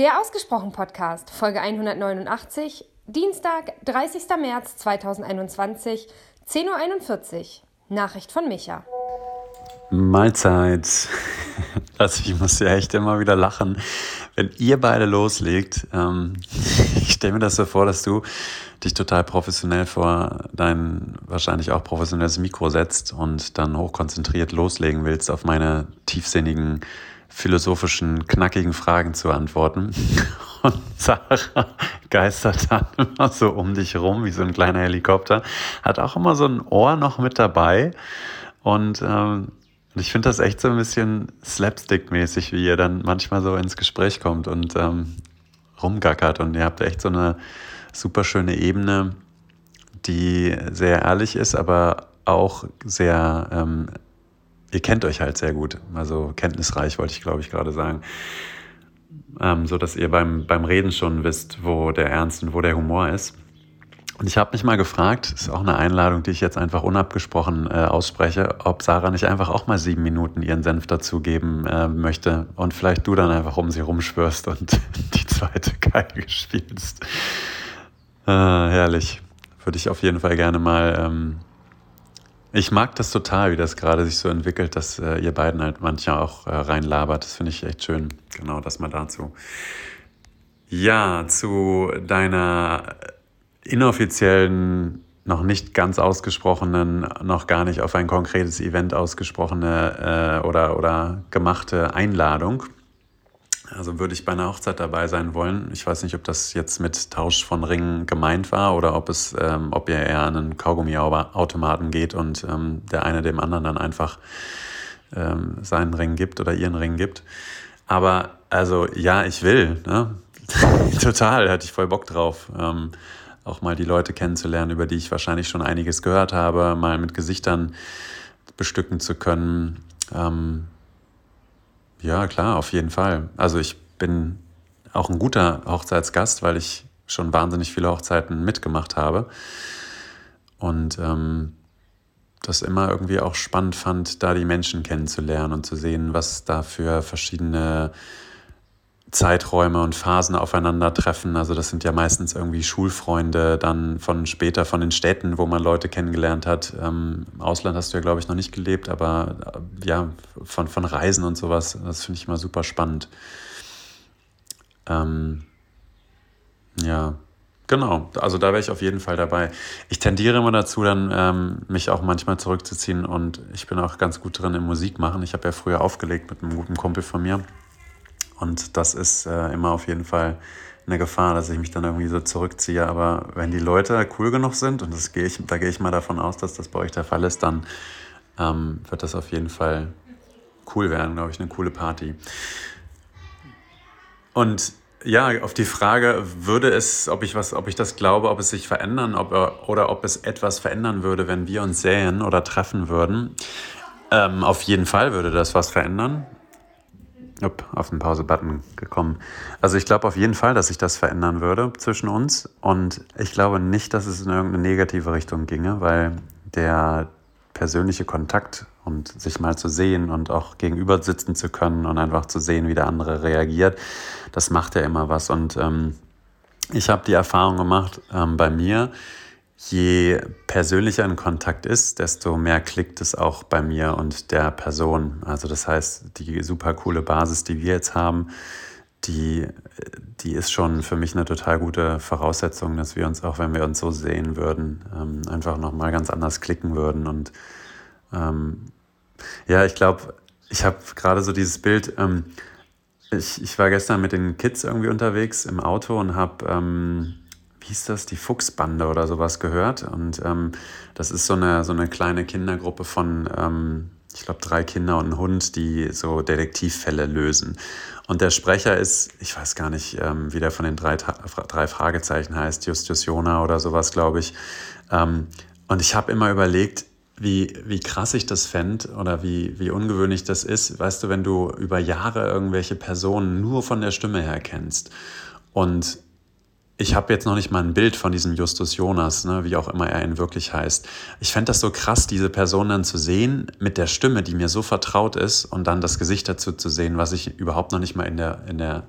Der Ausgesprochen Podcast, Folge 189, Dienstag, 30. März 2021, 10.41 Uhr. Nachricht von Micha. Mahlzeit. Also ich muss ja echt immer wieder lachen, wenn ihr beide loslegt. Ähm, ich stelle mir das so vor, dass du dich total professionell vor dein wahrscheinlich auch professionelles Mikro setzt und dann hochkonzentriert loslegen willst, auf meine tiefsinnigen, philosophischen, knackigen Fragen zu antworten. Und Sarah geistert dann immer so um dich rum wie so ein kleiner Helikopter, hat auch immer so ein Ohr noch mit dabei und ähm, ich finde das echt so ein bisschen slapstick-mäßig, wie ihr dann manchmal so ins Gespräch kommt und ähm, rumgackert. Und ihr habt echt so eine super schöne Ebene, die sehr ehrlich ist, aber auch sehr, ähm, ihr kennt euch halt sehr gut. Also kenntnisreich, wollte ich glaube ich gerade sagen. Ähm, so dass ihr beim, beim Reden schon wisst, wo der Ernst und wo der Humor ist. Und ich habe mich mal gefragt, ist auch eine Einladung, die ich jetzt einfach unabgesprochen äh, ausspreche, ob Sarah nicht einfach auch mal sieben Minuten ihren Senf dazugeben äh, möchte und vielleicht du dann einfach um sie rumschwörst und die zweite Geige spielst. Äh, herrlich. Würde ich auf jeden Fall gerne mal. Ähm ich mag das total, wie das gerade sich so entwickelt, dass äh, ihr beiden halt manchmal auch äh, reinlabert. Das finde ich echt schön. Genau, das mal dazu. Ja, zu deiner inoffiziellen, noch nicht ganz ausgesprochenen, noch gar nicht auf ein konkretes Event ausgesprochene äh, oder, oder gemachte Einladung. Also würde ich bei einer Hochzeit dabei sein wollen. Ich weiß nicht, ob das jetzt mit Tausch von Ringen gemeint war oder ob es, ähm, ob ihr eher an einen Kaugummi-Automaten geht und ähm, der eine dem anderen dann einfach ähm, seinen Ring gibt oder ihren Ring gibt. Aber also ja, ich will. Ne? Total, hatte ich voll Bock drauf. Ähm, auch mal die Leute kennenzulernen, über die ich wahrscheinlich schon einiges gehört habe, mal mit Gesichtern bestücken zu können. Ähm, ja, klar, auf jeden Fall. Also ich bin auch ein guter Hochzeitsgast, weil ich schon wahnsinnig viele Hochzeiten mitgemacht habe. Und ähm, das immer irgendwie auch spannend fand, da die Menschen kennenzulernen und zu sehen, was da für verschiedene Zeiträume und Phasen aufeinandertreffen. Also das sind ja meistens irgendwie Schulfreunde, dann von später von den Städten, wo man Leute kennengelernt hat. Ähm, Im Ausland hast du ja, glaube ich, noch nicht gelebt, aber äh, ja, von, von Reisen und sowas, das finde ich immer super spannend. Ähm, ja, genau. Also da wäre ich auf jeden Fall dabei. Ich tendiere immer dazu, dann ähm, mich auch manchmal zurückzuziehen und ich bin auch ganz gut drin im Musik machen. Ich habe ja früher aufgelegt mit einem guten Kumpel von mir. Und das ist äh, immer auf jeden Fall eine Gefahr, dass ich mich dann irgendwie so zurückziehe. Aber wenn die Leute cool genug sind, und das gehe ich, da gehe ich mal davon aus, dass das bei euch der Fall ist, dann ähm, wird das auf jeden Fall cool werden, glaube ich, eine coole Party. Und ja, auf die Frage, würde es, ob ich was, ob ich das glaube, ob es sich verändern, ob, oder ob es etwas verändern würde, wenn wir uns sähen oder treffen würden. Ähm, auf jeden Fall würde das was verändern. Upp, auf den Pause-Button gekommen. Also ich glaube auf jeden Fall, dass sich das verändern würde zwischen uns. Und ich glaube nicht, dass es in irgendeine negative Richtung ginge, weil der persönliche Kontakt und sich mal zu sehen und auch gegenüber sitzen zu können und einfach zu sehen, wie der andere reagiert, das macht ja immer was. Und ähm, ich habe die Erfahrung gemacht ähm, bei mir, je persönlicher ein Kontakt ist, desto mehr klickt es auch bei mir und der Person. Also das heißt, die super coole Basis, die wir jetzt haben, die, die ist schon für mich eine total gute Voraussetzung, dass wir uns auch, wenn wir uns so sehen würden, ähm, einfach nochmal ganz anders klicken würden. Und ähm, ja, ich glaube, ich habe gerade so dieses Bild, ähm, ich, ich war gestern mit den Kids irgendwie unterwegs im Auto und habe ähm, hieß das, die Fuchsbande oder sowas gehört. Und ähm, das ist so eine, so eine kleine Kindergruppe von, ähm, ich glaube, drei Kinder und ein Hund, die so Detektivfälle lösen. Und der Sprecher ist, ich weiß gar nicht, ähm, wie der von den drei, drei Fragezeichen heißt, Justus Jona oder sowas, glaube ich. Ähm, und ich habe immer überlegt, wie, wie krass ich das fände oder wie, wie ungewöhnlich das ist, weißt du, wenn du über Jahre irgendwelche Personen nur von der Stimme her kennst. Und ich habe jetzt noch nicht mal ein Bild von diesem Justus Jonas, ne, wie auch immer er ihn wirklich heißt. Ich fände das so krass, diese Person dann zu sehen mit der Stimme, die mir so vertraut ist und dann das Gesicht dazu zu sehen, was ich überhaupt noch nicht mal in der, in der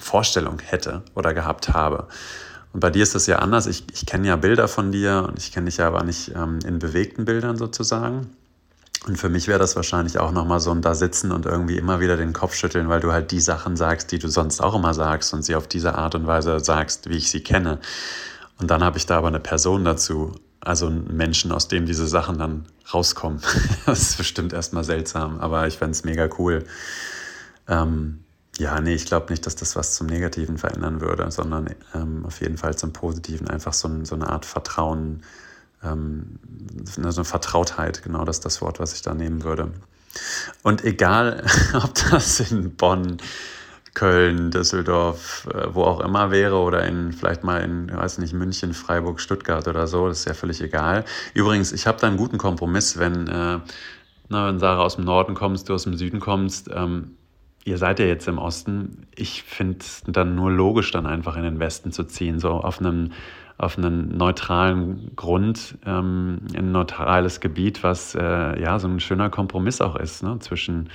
Vorstellung hätte oder gehabt habe. Und bei dir ist das ja anders. Ich, ich kenne ja Bilder von dir und ich kenne dich ja aber nicht ähm, in bewegten Bildern sozusagen. Und für mich wäre das wahrscheinlich auch nochmal so ein da sitzen und irgendwie immer wieder den Kopf schütteln, weil du halt die Sachen sagst, die du sonst auch immer sagst und sie auf diese Art und Weise sagst, wie ich sie kenne. Und dann habe ich da aber eine Person dazu, also einen Menschen, aus dem diese Sachen dann rauskommen. das ist bestimmt erstmal seltsam, aber ich fände es mega cool. Ähm, ja, nee, ich glaube nicht, dass das was zum Negativen verändern würde, sondern ähm, auf jeden Fall zum Positiven. Einfach so, so eine Art Vertrauen, ähm, so eine Vertrautheit, genau das ist das Wort, was ich da nehmen würde. Und egal, ob das in Bonn, Köln, Düsseldorf, äh, wo auch immer wäre oder in vielleicht mal in, weiß nicht, München, Freiburg, Stuttgart oder so, das ist ja völlig egal. Übrigens, ich habe da einen guten Kompromiss, wenn, äh, na, wenn Sarah aus dem Norden kommst, du aus dem Süden kommst. Ähm, ihr seid ja jetzt im Osten. Ich finde es dann nur logisch, dann einfach in den Westen zu ziehen, so auf einem, auf einen neutralen Grund, ähm, ein neutrales Gebiet, was äh, ja so ein schöner Kompromiss auch ist ne? zwischen,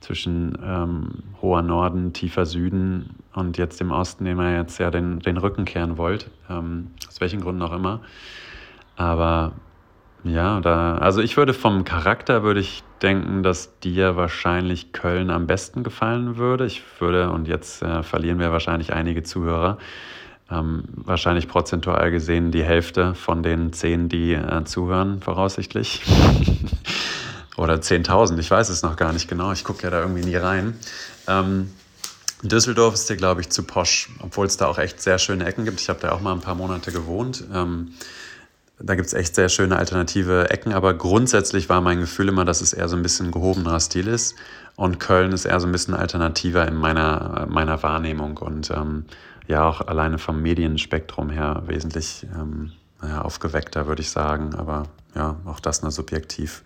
zwischen ähm, hoher Norden, tiefer Süden und jetzt im Osten, dem ihr jetzt ja den, den Rücken kehren wollt, ähm, aus welchen Gründen auch immer. Aber ja, da, also ich würde vom Charakter würde ich denken, dass dir wahrscheinlich Köln am besten gefallen würde. Ich würde, und jetzt äh, verlieren wir wahrscheinlich einige Zuhörer, ähm, wahrscheinlich prozentual gesehen die Hälfte von den zehn, die äh, zuhören, voraussichtlich. Oder 10.000, ich weiß es noch gar nicht genau. Ich gucke ja da irgendwie nie rein. Ähm, Düsseldorf ist dir, glaube ich, zu posch, obwohl es da auch echt sehr schöne Ecken gibt. Ich habe da auch mal ein paar Monate gewohnt. Ähm, da gibt es echt sehr schöne alternative Ecken, aber grundsätzlich war mein Gefühl immer, dass es eher so ein bisschen gehobenerer Stil ist. Und Köln ist eher so ein bisschen alternativer in meiner, meiner Wahrnehmung und ähm, ja auch alleine vom Medienspektrum her wesentlich ähm, naja, aufgeweckter, würde ich sagen. Aber ja, auch das nur subjektiv.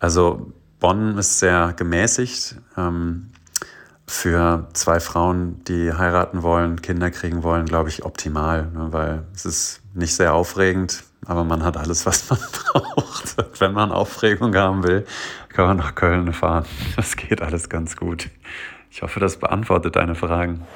Also Bonn ist sehr gemäßigt. Ähm, für zwei Frauen, die heiraten wollen, Kinder kriegen wollen, glaube ich, optimal, ne, weil es ist nicht sehr aufregend, aber man hat alles, was man braucht. Wenn man Aufregung haben will, kann man nach Köln fahren. Das geht alles ganz gut. Ich hoffe, das beantwortet deine Fragen.